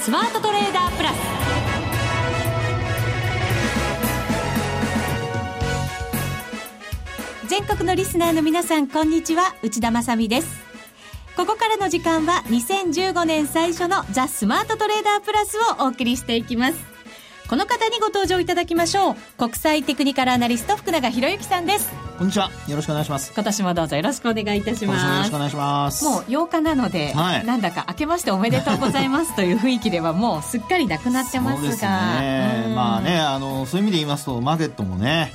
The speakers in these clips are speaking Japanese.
スマートトレーダープラス。全国のリスナーの皆さんこんにちは。内田まさです。ここからの時間は2015年最初のザ・スマートトレーダープラスをお送りしていきます。この方にご登場いただきましょう。国際テクニカルアナリスト福永博之さんです。こんにちは。よろしくお願いします。今年もどうぞよろしくお願いいたします。よろしくお願いします。もう8日なので、はい、なんだか明けましておめでとうございますという雰囲気ではもうすっかりなくなってますが。そうですね。まあね、あの、そういう意味で言いますと、マーケットもね、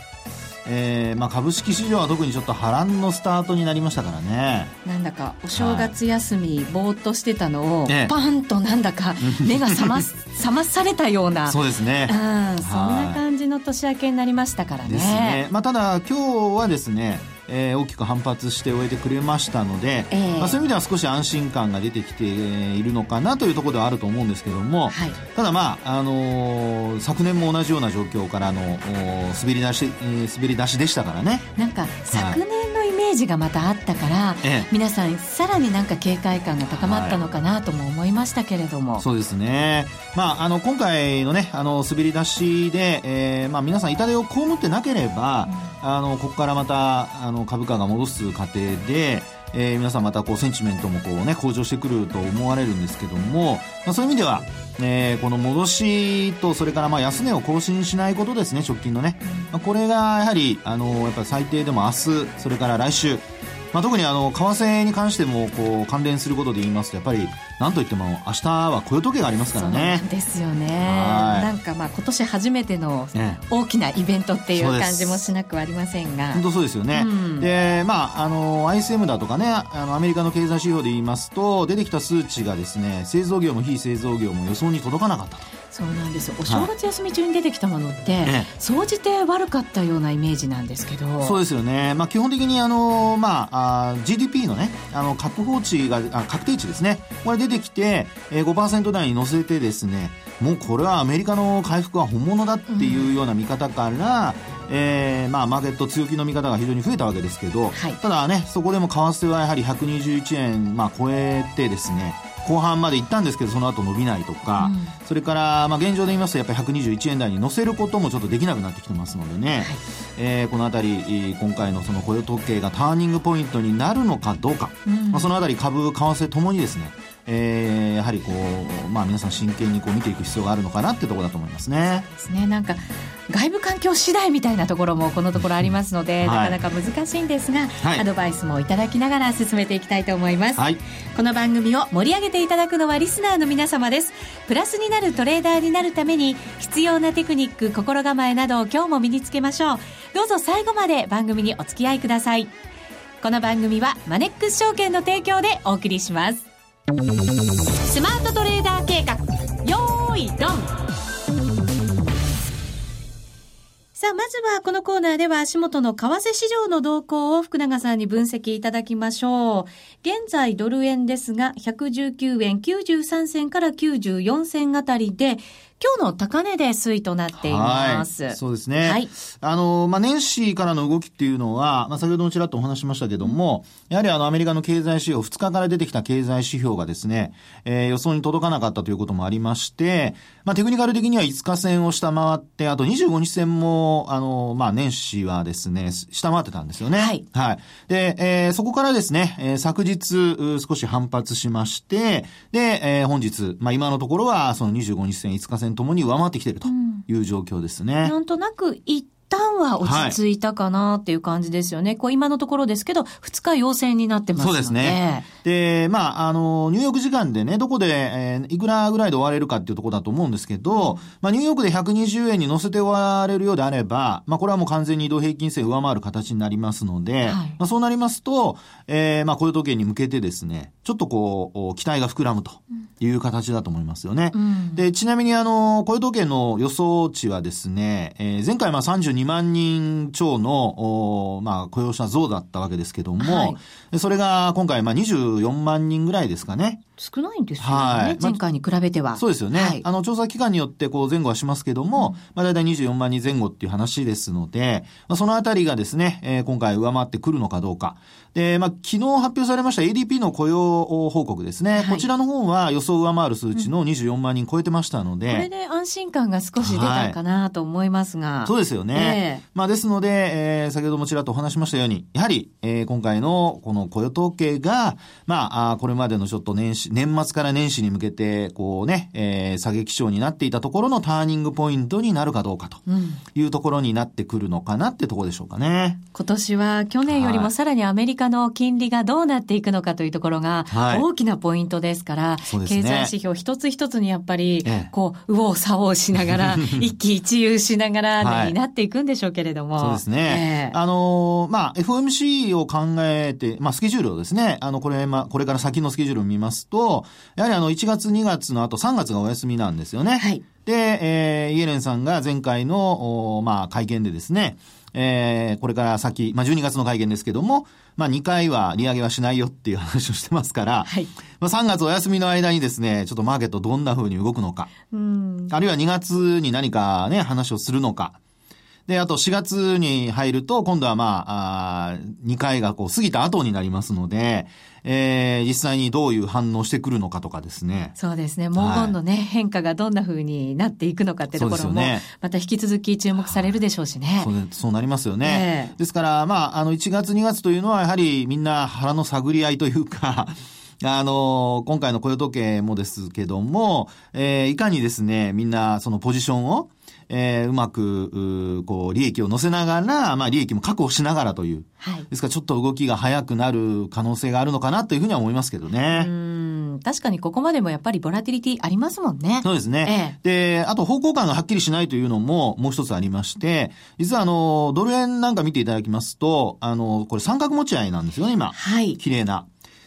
えーまあ、株式市場は特にちょっと波乱のスタートになりましたからねなんだかお正月休み、はい、ぼーっとしてたのを、パンとなんだか 目が覚ま覚まされたようなそうですね、うん、そんな感じの年明けになりましたからね。ですね、まあ、ただ今日はですねえー、大きく反発して終えてくれましたので、えー、まあ、そういう意味では少し安心感が出てきているのかなというところではあると思うんですけども、はい、ただまあ、あのー、昨年も同じような状況からの滑り出し、滑り出しでしたからね。なんか昨年のイメージがまたあったから、はい、皆さんさらになんか警戒感が高まったのかなとも思いましたけれども、はい、そうですね、まあ、あの今回のねあの滑り出しで、えーまあ、皆さん痛手を被ってなければ、うん、あのここからまたあの株価が戻す過程で、えー、皆さんまたこうセンチメントもこうね向上してくると思われるんですけども、まあ、そういう意味では、えー、この戻しとそれからまあ安値を更新しないことですね直近のね、まあ、これがやはりあのやっぱり最低でも明日それから来週まあ、特にあの為替に関してもこう関連することで言いますとやっぱりなんといっても明日は雇用統計がありますからね。ですよね。なんかまあ今年初めての大きなイベントっていう感じもしなくはありませんが。本当そうですよね。うん、でまああの ISM だとかねあのアメリカの経済指標で言いますと出てきた数値がですね製造業も非製造業も予想に届かなかったと。そうなんです。お正月休み中に出てきたものって、総じて悪かったようなイメージなんですけど。そうですよね、まあ、基本的にあの、まあ、あ GDP のねあの確保値があ確定値ですね。これ出てきて、えー、5%台に乗せてですねもうこれはアメリカの回復は本物だっていうような見方から、うん、えー、まあ、マーケット強気の見方が非常に増えたわけですけど、はい、ただねそこでも為替はやはり121円、まあ、超えてですね後半まで行ったんですけどその後伸びないとか、うん、それから、まあ、現状で言いますとやっぱり121円台に乗せることもちょっとできなくなってきてますのでね、はい、えー、この辺り今回のその雇用統計がターニングポイントになるのかどうか、うん、まあ、その辺り株為替ともにですねえー、やはりこう、まあ、皆さん真剣にこう見ていく必要があるのかなってところだと思いますね。ですね。なんか外部環境次第みたいなところもこのところありますので、はい、なかなか難しいんですが、はい、アドバイスもいただきながら進めていきたいと思います、はい、この番組を盛り上げていただくのはリスナーの皆様です。プラスになるトレーダーになるために必要なテクニック心構えなどを今日も身につけましょう。どうぞ最後まで番組にお付き合いください。この番組はマネックス証券の提供でお送りしますスマートトレーダー計画よーいドンさあ、まずはこのコーナーでは足元の為替市場の動向を福永さんに分析いただきましょう。現在ドル円ですが、119円93銭から94銭あたりで、今日の高値で推移となっています。はい、そうですね。はい。あの、まあ、年始からの動きっていうのは、まあ、先ほどもちらっとお話しましたけども、やはりあの、アメリカの経済指標、2日から出てきた経済指標がですね、えー、予想に届かなかったということもありまして、まあ、テクニカル的には5日線を下回って、あと25日線も、あの、まあ、年始はですね、下回ってたんですよね。はい。はい。で、えー、そこからですね、えー、昨日、少し反発しまして、で、えー、本日、まあ、今のところは、その25日線、5日線ともに上回ってきているという状況ですね。うん、なんとなく一旦は落ち着いたかなっていう感じですよね。はい、こう今のところですけど、2日陽性になってますので。そうですね。で、まあ、あの、ニューヨーク時間でね、どこで、えー、いくらぐらいで終われるかっていうところだと思うんですけど、まあ、ニューヨークで120円に乗せて終われるようであれば、まあ、これはもう完全に移動平均線上回る形になりますので、はい、まあ、そうなりますと、えー、まあ、雇用統計に向けてですね、ちょっとこう、期待が膨らむという形だと思いますよね。うん、で、ちなみにあの、雇用統計の予想値はですね、えー、前回まあ32万人超の、まあ、雇用者増だったわけですけども、はい、それが今回まあ24万人ぐらいですかね。少ないんですよね。はい、前回に比べては。そうですよね。はい、あの、調査期間によってこう前後はしますけども、うん、まあ大体24万人前後っていう話ですので、まあそのあたりがですね、えー、今回上回ってくるのかどうか。で、まあ昨日発表されました ADP の雇用報告ですね。はい、こちらの方は予想を上回る数値の24万人超えてましたので。うん、これで安心感が少し出たかなと思いますが。はい、そうですよね。えー、まあですので、えー、先ほどもちらっとお話しましたように、やはり、えー、今回のこの雇用統計が、まあ、あこれまでのちょっと年始、年末から年始に向けて、こうね、えー、下げ基調になっていたところのターニングポイントになるかどうかというところになってくるのかなってところでしょうかね。今年は去年よりもさらにアメリカの金利がどうなっていくのかというところが大きなポイントですから、はいね、経済指標一つ一つにやっぱり、こう、右往左往しながら、一喜一憂しながら、ね、になっていくんでしょうけれども。そうですね。えー、あのー、まあ、FOMC を考えて、まあ、スケジュールをですね、あの、これ、まあ、これから先のスケジュールを見ますと、やはりあの、1月2月の後3月がお休みなんですよね。はい。で、えー、イエレンさんが前回の、まあ、会見でですね、えー、これから先、まあ、12月の会見ですけども、まあ、2回は利上げはしないよっていう話をしてますから、はい。まあ、3月お休みの間にですね、ちょっとマーケットどんな風に動くのか、うん。あるいは2月に何かね、話をするのか、で、あと4月に入ると、今度はまあ、あ2回がこう過ぎた後になりますので、えー、実際にどういう反応してくるのかとかですね。そうですね。文言のね、はい、変化がどんな風になっていくのかってところも、ね、また引き続き注目されるでしょうしね。そうそうなりますよね。えー、ですから、まあ、あの、1月2月というのはやはりみんな腹の探り合いというか、あの、今回の雇用統計もですけども、えー、いかにですね、みんなそのポジションを、えー、うまく、うこう、利益を乗せながら、まあ、利益も確保しながらという。はい。ですから、ちょっと動きが早くなる可能性があるのかなというふうには思いますけどね。うん。確かにここまでもやっぱりボラティリティありますもんね。そうですね。ええ、で、あと方向感がはっきりしないというのももう一つありまして、実はあの、ドル円なんか見ていただきますと、あの、これ三角持ち合いなんですよね、今。はい。綺麗な。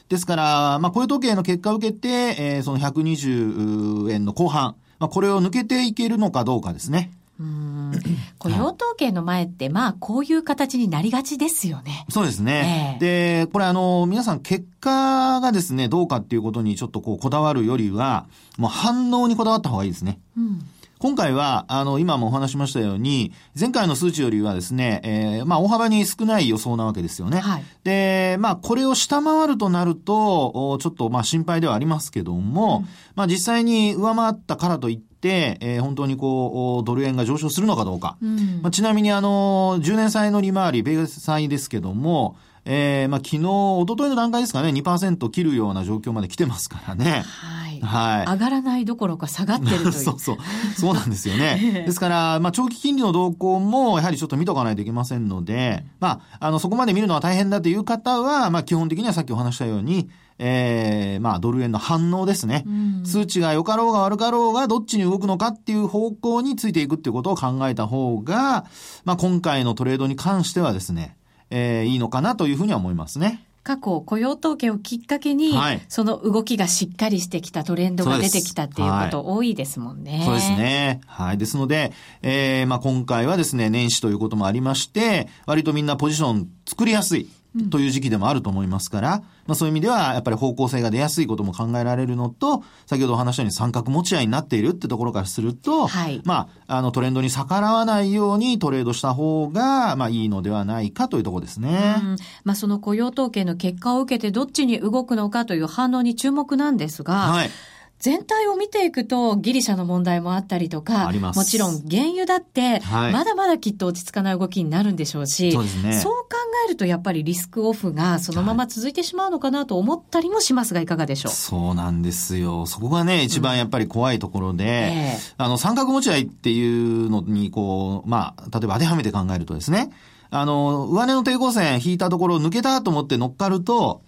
ですから、まあ、雇用統計の結果を受けて、えー、その120円の後半、まあ、これを抜けていけるのかどうかですね。うん雇用統計の前って、まあ、こういう形になりがちですよね。そうですね。えー、で、これあの、皆さん結果がですね、どうかっていうことにちょっとこう、こだわるよりは、もう反応にこだわった方がいいですね。うん今回は、あの、今もお話しましたように、前回の数値よりはですね、えー、まあ、大幅に少ない予想なわけですよね。はい。で、まあ、これを下回るとなると、ちょっと、まあ、心配ではありますけども、うん、まあ、実際に上回ったからといって、えー、本当にこう、ドル円が上昇するのかどうか。うん、まあ、ちなみに、あの、10年債の利回り、米債ですけども、えー、まあ、昨日、一昨日の段階ですかね、2%切るような状況まで来てますからね。はいはい。上がらないどころか下がってるという。そうそう。そうなんですよね。ですから、まあ、長期金利の動向も、やはりちょっと見とかないといけませんので、まあ、あの、そこまで見るのは大変だという方は、まあ、基本的にはさっきお話したように、ええー、まあ、ドル円の反応ですね。数値が良かろうが悪かろうが、どっちに動くのかっていう方向についていくっていうことを考えた方が、まあ、今回のトレードに関してはですね、ええー、いいのかなというふうには思いますね。過去雇用統計をきっかけに、はい、その動きがしっかりしてきたトレンドが出てきたっていうこと多いですもんね。そうですね。はい。ですので、えー、まあ今回はですね、年始ということもありまして、割とみんなポジション作りやすい。という時期でもあると思いますから、まあそういう意味では、やっぱり方向性が出やすいことも考えられるのと、先ほどお話したように三角持ち合いになっているってところからすると、はい、まあ、あのトレンドに逆らわないようにトレードした方が、まあいいのではないかというところですね。うん、まあその雇用統計の結果を受けてどっちに動くのかという反応に注目なんですが、はい全体を見ていくとギリシャの問題もあったりとか、もちろん原油だって、まだまだきっと落ち着かない動きになるんでしょうし、はい、そうね、そう考えるとやっぱりリスクオフがそのまま続いてしまうのかなと思ったりもしますが、いかがでしょう？そうなんですよ。そこがね、一番やっぱり怖いところで、うんえ。ー、あの、三角持ち合いっていうのに、こう、まあ、例えば当てはめて考えるとですね、あの、上値の抵抗線引いたところを抜けたと思って乗っかると、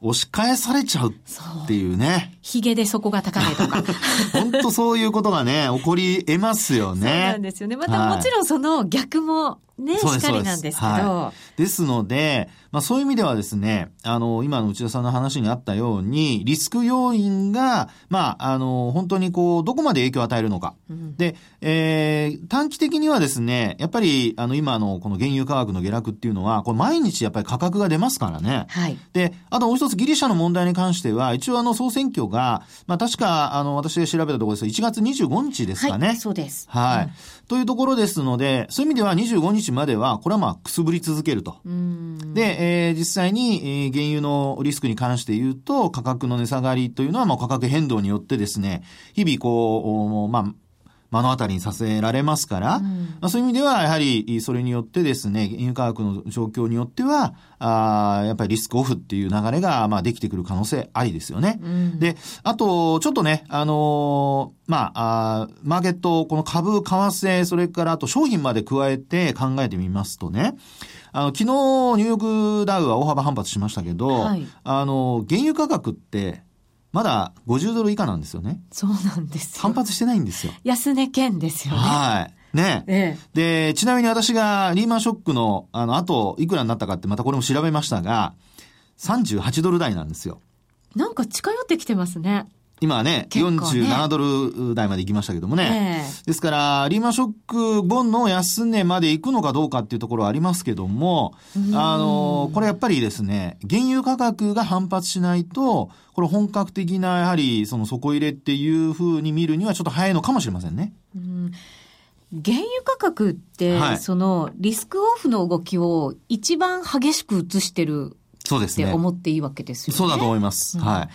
押し返されちゃうっていうね。髭で底が高めとか。本当そういうことがね、起こり得ますよね。そうなんですよね。またもちろんその逆もね、しっかりなんですけど。はい、ですので、まあそういう意味ではですね、あの、今の内田さんの話にあったように、リスク要因が、まあ、あの、本当にこう、どこまで影響を与えるのか。うん、で、えー、短期的にはですね、やっぱり、あの、今のこの原油価格の下落っていうのは、これ毎日やっぱり価格が出ますからね。はい。で、あともう一つギリシャの問題に関しては、一応あの、総選挙がが、まあ確か、あの、私が調べたところです1月25日ですかね。はい、そうです。はい、うん、というところですので、そういう意味では25日までは、これはまあくすぶり続けると。で、えー、実際に、えー、原油のリスクに関して言うと、価格の値下がりというのは、まあ価格変動によってですね、日々こう、まあ、目の当たりにさせられますから、うん、まあ、そういう意味では、やはり、それによってですね、原油価格の状況によっては、あやっぱりリスクオフっていう流れが、まあ、できてくる可能性ありですよね。うん、で、あと、ちょっとね、あのー、まあ、あマーケット、この株、為替、それからあと商品まで加えて考えてみますとね、あの、昨日、ニューヨークダウは大幅反発しましたけど、はい、あの、原油価格って、まだ50ドル以下なんですよね。そうなんです反発してないんですよ。安値圏ですよね。はい。ね、ええ、で、ちなみに私がリーマンショックの、あの、後、いくらになったかってまたこれも調べましたが、38ドル台なんですよ。なんか近寄ってきてますね。今はね、ね47ドル台まで行きましたけどもね。えー、ですから、リーマンショックボンの安値まで行くのかどうかっていうところはありますけども、あの、これやっぱりですね、原油価格が反発しないと、これ本格的な、やはり、その底入れっていうふうに見るにはちょっと早いのかもしれませんね。うん原油価格って、はい、そのリスクオフの動きを一番激しく移してるそうですね。って思っていいわけですよね。そうだと思います。うん、はい。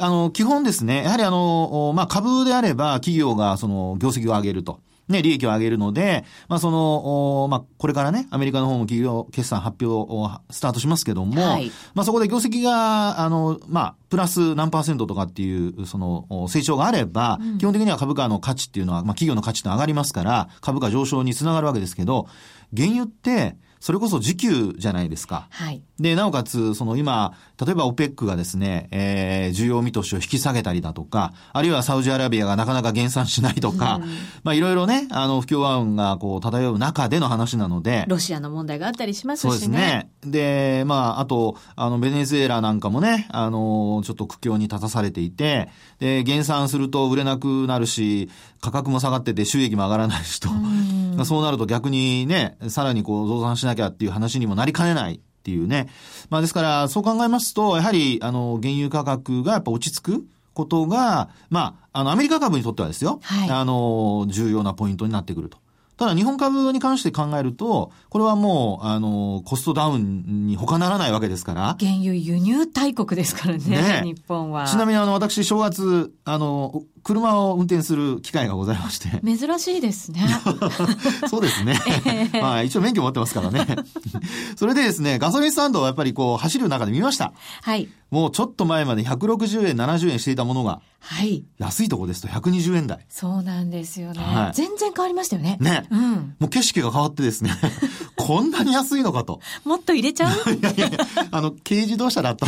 あの、基本ですね、やはりあの、まあ、株であれば企業がその業績を上げると。ね、利益を上げるので、まあ、その、まあ、これからね、アメリカの方も企業決算発表をスタートしますけども、はい、まあ、そこで業績が、あの、まあ、プラス何パーセントとかっていう、その、成長があれば、うん、基本的には株価の価値っていうのは、まあ、企業の価値って上がりますから、株価上昇につながるわけですけど、原油って、それこそ時給じゃないですか。はい。で、なおかつ、その今、例えば OPEC がですね、えー、需要見通しを引き下げたりだとか、あるいはサウジアラビアがなかなか減産しないとか、うん、まあいろいろね、あの、不協和音がこう漂う中での話なので。ロシアの問題があったりしますしね。そうですね。で、まあ、あと、あの、ベネズエラなんかもね、あの、ちょっと苦境に立たされていて、で、減産すると売れなくなるし、価格も下がってて収益も上がらないしと。うん、そうなると逆にね、さらにこう増産しなきゃっていう話にもなりかねないっていうね。まあですから、そう考えますと、やはり、あの、原油価格がやっぱ落ち着くことが、まあ、あの、アメリカ株にとってはですよ、はい、あの、重要なポイントになってくると。ただ日本株に関して考えると、これはもう、あの、コストダウンに他ならないわけですから。原油輸入大国ですからね、ね日本は。ちなみにあの、私、正月、あの、車を運転する機会がございまして。珍しいですね。そうですね。えー、まあ、一応免許持ってますからね。それでですね、ガソリンスタンドをやっぱりこう、走る中で見ました。はい。もうちょっと前まで160円、70円していたものが、はい。安いとこですと120円台。そうなんですよね。はい、全然変わりましたよね。ね。うん。もう景色が変わってですね、こんなに安いのかと。もっと入れちゃう？いやいやあの、軽自動車だった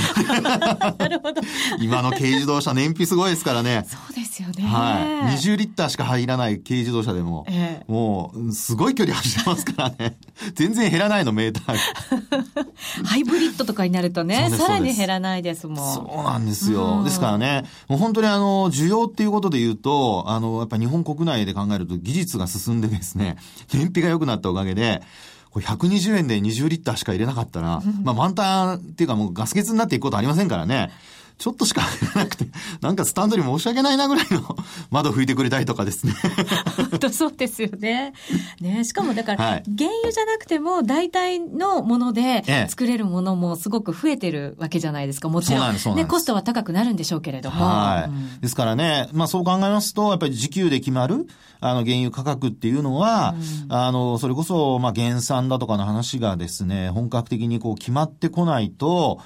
なるほど。今の軽自動車燃費すごいですからね。そうですよね。はい。20リッターしか入らない軽自動車でも、ええ、もう、すごい距離走ってますからね。全然減らないの、メーター ハイブリッドとかになるとね、さらに減らないですもん。そうなんですよ。ですからね、もう本当にあの、需要っていうことで言うと、あの、やっぱ日本国内で考えると技術が進んでですね、燃費が良くなったおかげで、これ120円で20リッターしか入れなかったら、まあ満タンっていうかもうガス欠になっていくことありませんからね。ちょっとしか入らなくて、なんかスタンドに申し訳ないなぐらいの 窓拭いてくれたりとかですね。本当そうですよね。ねしかもだから、はい、原油じゃなくても大体のもので作れるものもすごく増えてるわけじゃないですか。もちろん。んね、コストは高くなるんでしょうけれども。はい。うん、ですからね、まあそう考えますと、やっぱり時給で決まる、あの原油価格っていうのは、うん、あの、それこそ、まあ減産だとかの話がですね、本格的にこう決まってこないと、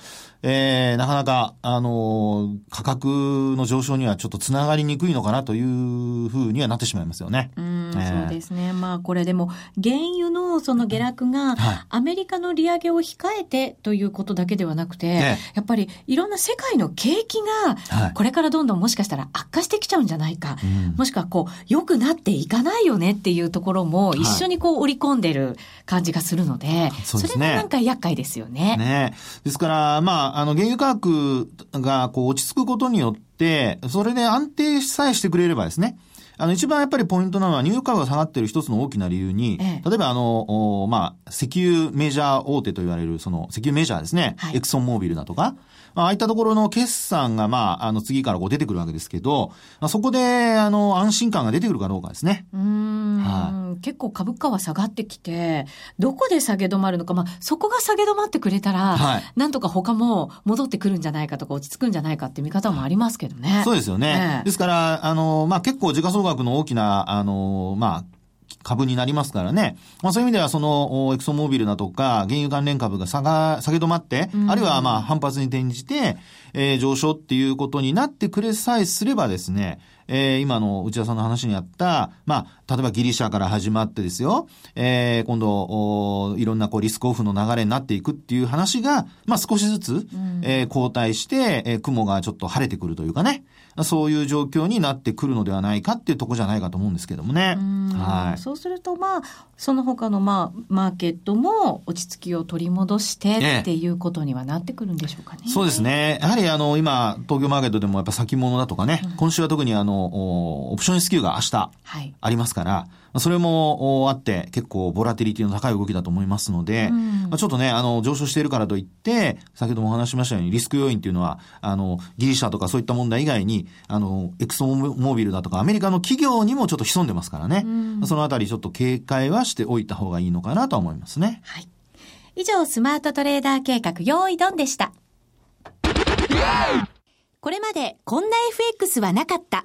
えー、なかなか、あのー、価格の上昇にはちょっとつながりにくいのかなというふうにはなってしまいますよね。うん、えー、そうですね。まあこれでも、原油のその下落が、アメリカの利上げを控えてということだけではなくて、やっぱりいろんな世界の景気が、これからどんどんもしかしたら悪化してきちゃうんじゃないか、はい、もしくはこう、良くなっていかないよねっていうところも一緒にこう織り込んでる感じがするので、はい、そでそれがなんか厄介ですよね。ね。ですから、まあ、あの、原油価格がこう落ち着くことによって、それで安定さえしてくれればですね、あの、一番やっぱりポイントなのは、ニューヨーク株が下がってる一つの大きな理由に、ええ、例えばあの、まあ、石油メジャー大手と言われる、その、石油メジャーですね、はい、エクソンモービルだとか、まあ、ああいったところの決算が、まあ、あの、次からこう出てくるわけですけど、まあ、そこで、あの、安心感が出てくるかどうかですね。うん。はい。結構株価は下がってきて、どこで下げ止まるのか、まあ、そこが下げ止まってくれたら、はい、なんとか他も戻ってくるんじゃないかとか、落ち着くんじゃないかって見方もありますけどね。そうですよね。えですから、あの、まあ、結構時価総額の大きな、あの、まあ、株になりますからね。まあそういう意味ではそのエクソモービルだとか原油関連株が下が、下げ止まって、あるいはまあ反発に転じて、えー、上昇っていうことになってくれさえすればですね、えー、今の内田さんの話にあった、まあ、例えばギリシャから始まってですよ、えー、今度、いろんなこうリスクオフの流れになっていくっていう話が、まあ少しずつ、うん、えー、交代して、えー、雲がちょっと晴れてくるというかね、そういう状況になってくるのではないかっていうとこじゃないかと思うんですけどもね。はい。そうすると、まあ、その他の、まあ、マーケットも落ち着きを取り戻してっていうことにはなってくるんでしょうかね。そうですね。やはり、あの、今、東京マーケットでもやっぱ先物だとかね、うん、今週は特にあの、オプションスキューが明日、ありますから、はいそれもあって結構ボラティリティの高い動きだと思いますので、うん、まあ、ちょっとね、あの、上昇しているからといって、先ほどもお話しましたようにリスク要因っていうのは、あの、ギリシャとかそういった問題以外に、あの、エクソモービルだとかアメリカの企業にもちょっと潜んでますからね、うん、そのあたりちょっと警戒はしておいた方がいいのかなと思いますね。はい。以上、スマートトレーダー計画、用意ドンでした。これまでこんな FX はなかった。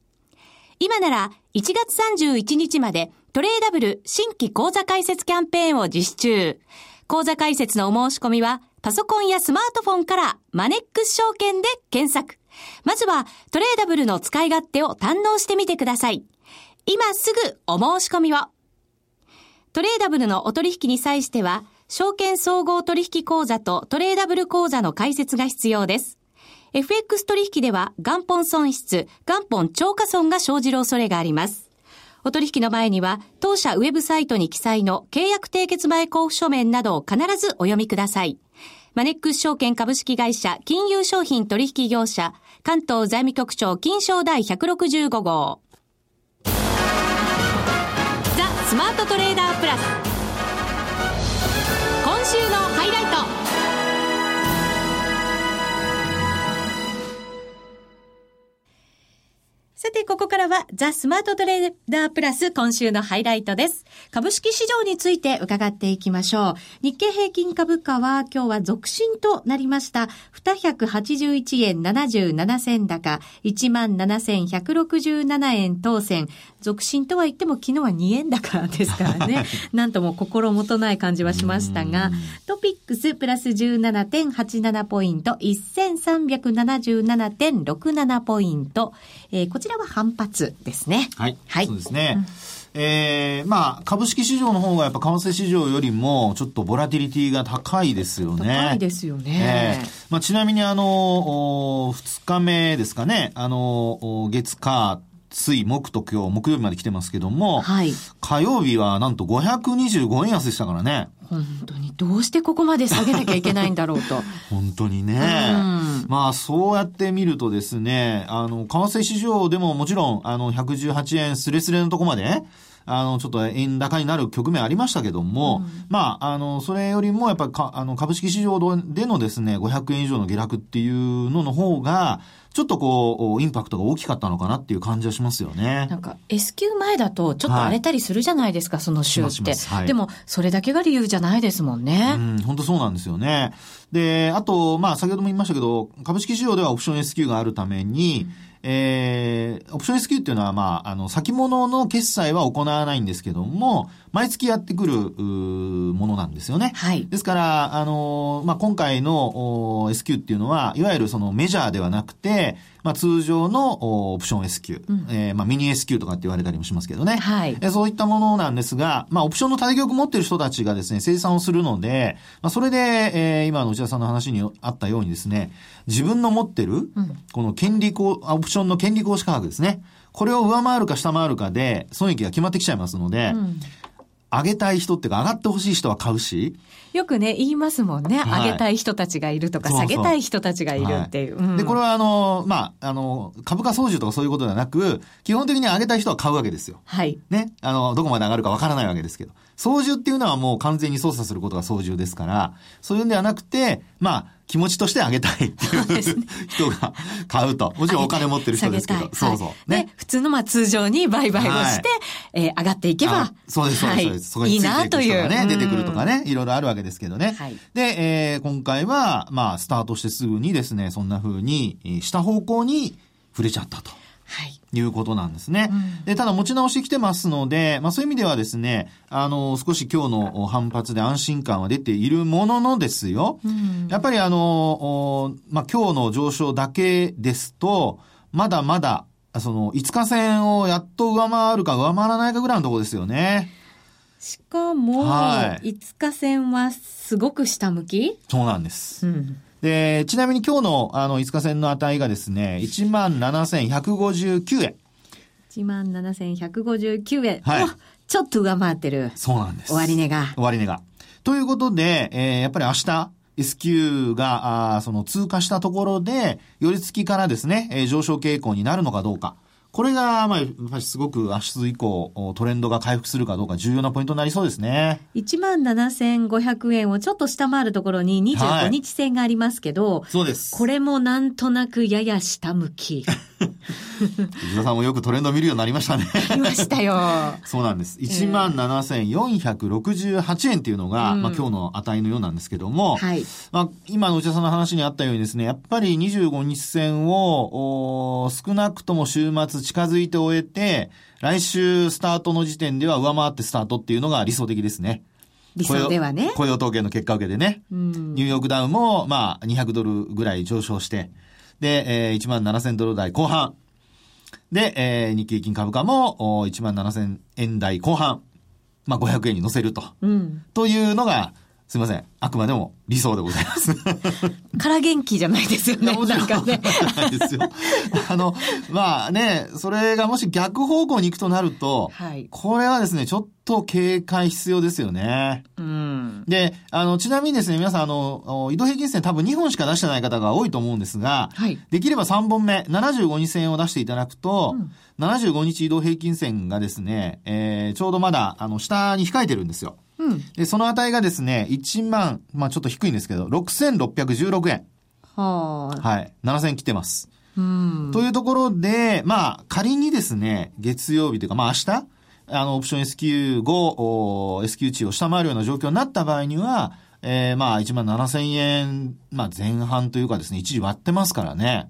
今なら1月31日までトレーダブル新規講座開設キャンペーンを実施中。講座開設のお申し込みは、パソコンやスマートフォンからマネックス証券で検索。まずはトレーダブルの使い勝手を堪能してみてください。今すぐお申し込みを。トレーダブルのお取引に際しては、証券総合取引口座とトレーダブル口座の開設が必要です。FX 取引では元本損失、元本超過損が生じる恐れがあります。お取引の前には、当社ウェブサイトに記載の契約締結前交付書面などを必ずお読みください。マネックス証券株式会社金融商品取引業者関東財務局長金賞第165号ザ・スマートトレーダープラス今週のハイライトさて、ここからはザ・スマートトレーダープラス今週のハイライトです。株式市場について伺っていきましょう。日経平均株価は今日は続伸となりました。281円77銭高、17,167円当選。続伸とは言っても昨日は2円高ですからね。なんとも心もとない感じはしましたが、トピックスプラス17.87ポイント、1377.67ポイント、えー、こちららは反発ですね。はい。はい。そうですね。うんえー、まあ、株式市場の方がやっぱ為替市場よりも、ちょっとボラティリティが高いですよね。高いですよね。えー、まあ、ちなみにあの、2日目ですかね、あの、月火、水、木と今日、木曜日まで来てますけども、はい、火曜日はなんと525円安でしたからね。本当に、どうしてここまで下げなきゃいけないんだろうと。本当にね。うん、まあ、そうやって見るとですね、あの、為替市場でももちろん、あの、118円すれすれのとこまで、あの、ちょっと円高になる局面ありましたけども、うん、まあ、あの、それよりもやっぱりか、あの、株式市場でのですね、500円以上の下落っていうのの方が、ちょっとこう、インパクトが大きかったのかなっていう感じはしますよね。なんか、S q 前だと、ちょっと荒れたりするじゃないですか、はい、その週って。はい、でも、それだけが理由じゃないですもんね。うん、本当そうなんですよね。で、あと、まあ、先ほども言いましたけど、株式市場ではオプション S q があるために、うんえー、オプション S q っていうのは、まあ、あの、先物の決済は行わないんですけども、毎月やってくる、ものなんですよね。はい。ですから、あの、まあ、今回の S q っていうのは、いわゆるそのメジャーではなくて、まあ、通常のオプション S q、うん、えー、まあ、ミニ S q とかって言われたりもしますけどね。はい。えそういったものなんですが、まあ、オプションの対局持ってる人たちがですね、生産をするので、まあ、それで、えー、今の内田さんの話にあったようにですね、自分の持ってる、この権利行、オプションの権利行使価格ですね。これを上回るか下回るかで、損益が決まってきちゃいますので、うん上げたい人っていうか、上がってほしい人は買うし。よくね、言いますもんね。はい、上げたい人たちがいるとか、下げたい人たちがいるっていう。はいうん、で、これはあの、まあ、あの、株価操縦とかそういうことではなく、基本的に上げたい人は買うわけですよ。はい。ね。あの、どこまで上がるかわからないわけですけど。操縦っていうのはもう完全に操作することが操縦ですから、そういうんではなくて、まあ、気持ちとしてあげたいっていう人が買うと。もちろんお金持ってる人ですけど。そうそう。ね。普通のまあ通常に売買をして、え上がっていけば。そうです、そうです。いていく人がね、出てくるとかね、いろいろあるわけですけどね。で、え今回は、まあ、スタートしてすぐにですね、そんな風に、した方向に触れちゃったと。はい。いうことなんですね。うん、で、ただ持ち直してきてますので、まあそういう意味ではですね、あの、少し今日の反発で安心感は出ているもののですよ。うん、やっぱりあの、まあ今日の上昇だけですと、まだまだ、その、5日線をやっと上回るか上回らないかぐらいのところですよね。しかも、はい、5日線はすごく下向き？そうなんです。うんで、ちなみに今日のあの5日線の値がですね、17,159円。17,159円。はい。ちょっと上回ってる。そうなんです。終値が。終値が。ということで、えー、やっぱり明日、S q が、あその通過したところで、寄り付きからですね、えー、上昇傾向になるのかどうか。これが、まあ、やっぱりすごく明日以降、トレンドが回復するかどうか重要なポイントになりそうですね。17,500円をちょっと下回るところに25日線がありますけど、はい、そうです。これもなんとなくやや下向き。内田さんもよくトレンド見るようになりましたね。見ましたよ。そうなんです。17,468円っていうのが、うん、まあ今日の値のようなんですけども、はい。まあ今の内田さんの話にあったようにですね、やっぱり25日線を少なくとも週末近づいて終えて、来週スタートの時点では上回ってスタートっていうのが理想的ですね。理想ではね。雇用統計の結果を受けてね。うん、ニューヨークダウンも、まあ、200ドルぐらい上昇して、で、えー、1万7000ドル台後半。で、えー、日経金株価も1万7000円台後半。まあ、500円に乗せると。うん、というのが、すいません。あくまでも理想でございます。から元気じゃないですよね。なんかね。ないですよ。あの、まあね、それがもし逆方向に行くとなると、はい、これはですね、ちょっと警戒必要ですよね。うん、で、あの、ちなみにですね、皆さん、あの、移動平均線多分2本しか出してない方が多いと思うんですが、はい、できれば3本目、75日線を出していただくと、うん、75日移動平均線がですね、えー、ちょうどまだ、あの、下に控えてるんですよ。うん、で、その値がですね、1万、まあちょっと低いんですけど、6616円。はあ。はい。7000来てます。うん。というところで、まあ仮にですね、月曜日というか、まあ明日、あの、オプション SQ5、SQ 値を下回るような状況になった場合には、えー、まあ1万7000円、まあ前半というかですね、一時割ってますからね。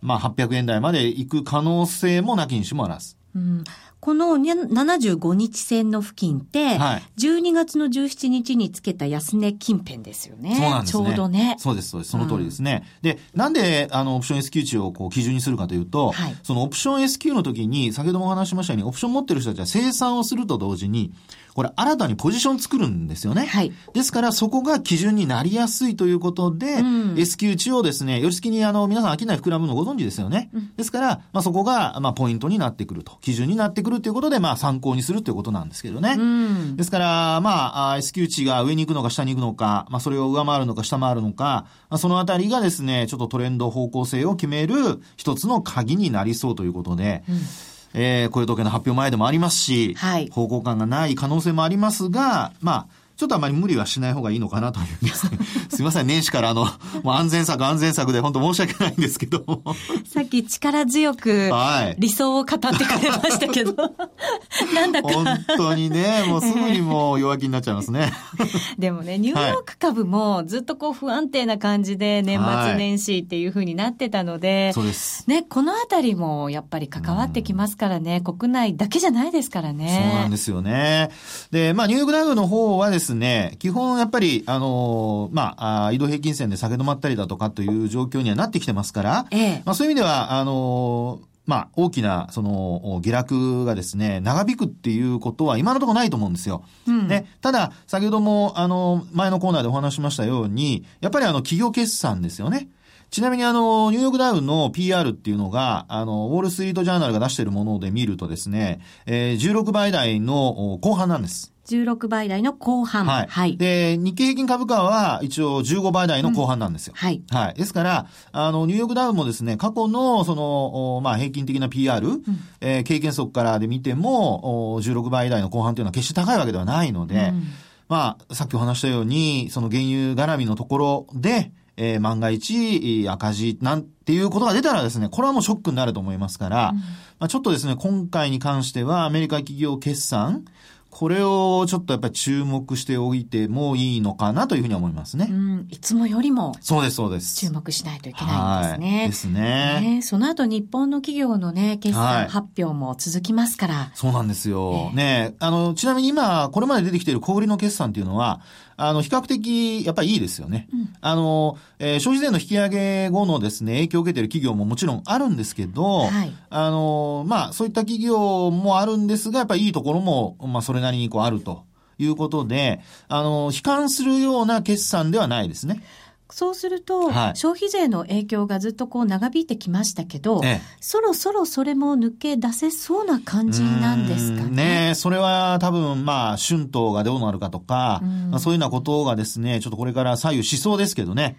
まあ800円台まで行く可能性もなきにしもあらず。うん、この75日線の付近って、はい、12月の17日につけた安値近辺ですよね。そうなんですね。ちょうどね。そうです、そうです。その通りですね。うん、で、なんで、あの、オプション S q 値をこう基準にするかというと、はい、そのオプション S q の時に、先ほどもお話しましたように、オプション持ってる人たちは生産をすると同時に、これ新たにポジション作るんですよね。はい。ですからそこが基準になりやすいということで、うん、S q 値をですね、よりすきにあの、皆さん商い膨らむのご存知ですよね。うん、ですから、まあそこが、まあポイントになってくると。基準になってくるということで、まあ参考にするということなんですけどね。うん、ですから、まあ、S q 値が上に行くのか下に行くのか、まあそれを上回るのか下回るのか、まあ、そのあたりがですね、ちょっとトレンド方向性を決める一つの鍵になりそうということで、うん。えー、雇用統計の発表前でもありますし、はい、方向感がない可能性もありますが、まあ、ちょっとあまり無理はしない方がいいのかなというですね。すいません、年始からあの、もう安全策安全策で本当申し訳ないんですけど。さっき力強く、理想を語ってくれましたけど、はい、なんだか。本当にね、もうすぐにもう弱気になっちゃいますね。でもね、ニューヨーク株もずっとこう不安定な感じで年末年始っていうふうになってたので、はい、そうです。ね、このあたりもやっぱり関わってきますからね、国内だけじゃないですからね。そうなんですよね。で、まあニューヨークダウの方はですね、ですね、基本やっぱり、あのー、まあ、移動平均線で下げ止まったりだとかという状況にはなってきてますから、ええ、まあそういう意味では、あのーまあ、大きな、その、下落がですね、長引くっていうことは今のところないと思うんですよ。うん、ね。ただ、先ほども、あの、前のコーナーでお話しましたように、やっぱりあの、企業決算ですよね。ちなみにあの、ニューヨークダウンの PR っていうのが、あの、ウォールストリートジャーナルが出しているもので見るとですね、えー、16倍台の後半なんです。16倍台の後半。はい。はい、で、日経平均株価は一応15倍台の後半なんですよ。うん、はい。はい。ですから、あの、ニューヨークダウンもですね、過去の、その、まあ、平均的な PR、うん、えー、経験則からで見ても、16倍台の後半というのは決して高いわけではないので、うん、まあ、さっきお話したように、その原油絡みのところで、えー、万が一赤字なんていうことが出たらですね、これはもうショックになると思いますから、うん、まあ、ちょっとですね、今回に関してはアメリカ企業決算、これをちょっとやっぱり注目しておいてもいいのかなというふうに思いますね。うん、いつもよりも。そうです、そうです。注目しないといけないんですね。ですね、ね、その後日本の企業のね、決算発表も続きますから。はい、そうなんですよ。えー、ねあの、ちなみに今、これまで出てきている小売りの決算っていうのは、あの、比較的、やっぱりいいですよね。うん、あの、えー、消費税の引き上げ後のですね、影響を受けている企業ももちろんあるんですけど、はい、あの、まあ、そういった企業もあるんですが、やっぱりいいところも、まあ、それなりにこうあるということで、あの、悲観するような決算ではないですね。そうすると、はい、消費税の影響がずっとこう長引いてきましたけど、ええ、そろそろそれも抜け出せそうな感じなんですかね？ねそれは多分、まあ、春闘がどうなるかとか、まあ、そういうようなことがですね、ちょっとこれから左右しそうですけどね。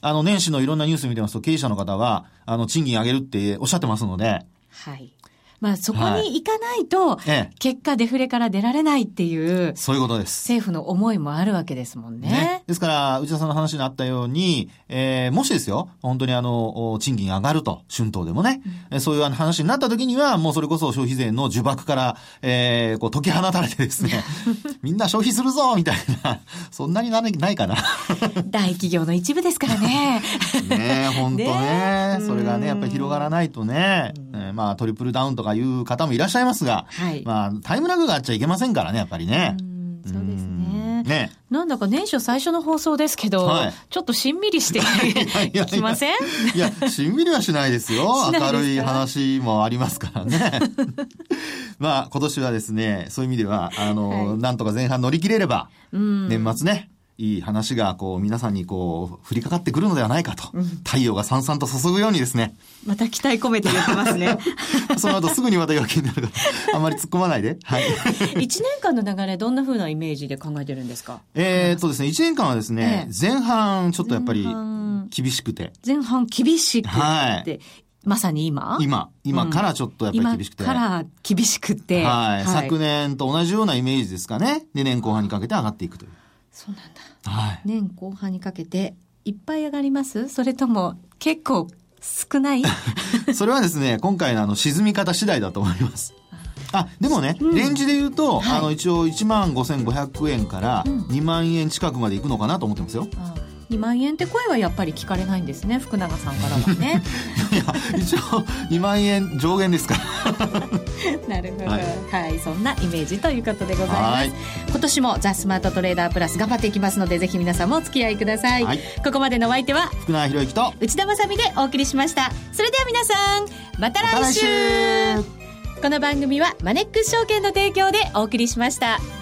あの、年始のいろんなニュース見てますと、経営者の方は、あの、賃金上げるっておっしゃってますので、はい。まあそこに行かないと、結果デフレから出られないっていう、そういうことです。政府の思いもあるわけですもんね。ねですから、内田さんの話にあったように、えー、もしですよ、本当にあの、賃金上がると、春闘でもね、うん、そういう話になった時には、もうそれこそ消費税の呪縛から、えー、こう解き放たれてですね、みんな消費するぞみたいな、そんなになないかな。大企業の一部ですからね。ね本当ね。ねそれがね、やっぱり広がらないとね、えー、まあトリプルダウンとかいう方もいらっしゃいますが、はい、まあ、タイムラグがあっちゃいけませんからね、やっぱりね。そうですね。ね。なんだか年初最初の放送ですけど、はい、ちょっとしんみりしてきません？いや、しんみりはしないですよ。明るい話もありますからね。まあ、今年はですね、そういう意味では、あの、はい、なんとか前半乗り切れれば、年末ね、いい話がこう皆さんにこう降りかかってくるのではないかと、うん、太陽がさんさんと注ぐようにですね。また期待込めて言ってますね。その後すぐにまた弱気になるからあんまり突っ込まないで。はい。1年間の流れどんなふうなイメージで考えてるんですか？えー、っとですね1年間はですね、え前半ちょっとやっぱり厳しくて。前半厳しくて、はい、まさに今？今、今からちょっとやっぱり厳しくて。今から厳しくて。はい。昨年と同じようなイメージですかね。で、年後半にかけて上がっていくという。そうなん。年後半にかけていっぱい上がります？それとも結構少ない？それはですね、今回のあの沈み方次第だと思います。あ、でもね、うん、レンジで言うと、はい、あの、一応1万5500円から2万円近くまでいくのかなと思ってますよ。うん2万円って声はやっぱり聞かれないんですね福永さんからはね。いや一応2万円上限ですか なるほど、はい、はい、そんなイメージということでございます。今年もザ・スマートトレーダープラス頑張っていきますのでぜひ皆さんもお付き合いください、はい、ここまでのお相手は福永博之と内田まさでお送りしました。それでは皆さんまた来週。ま、この番組はマネックス証券の提供でお送りしました。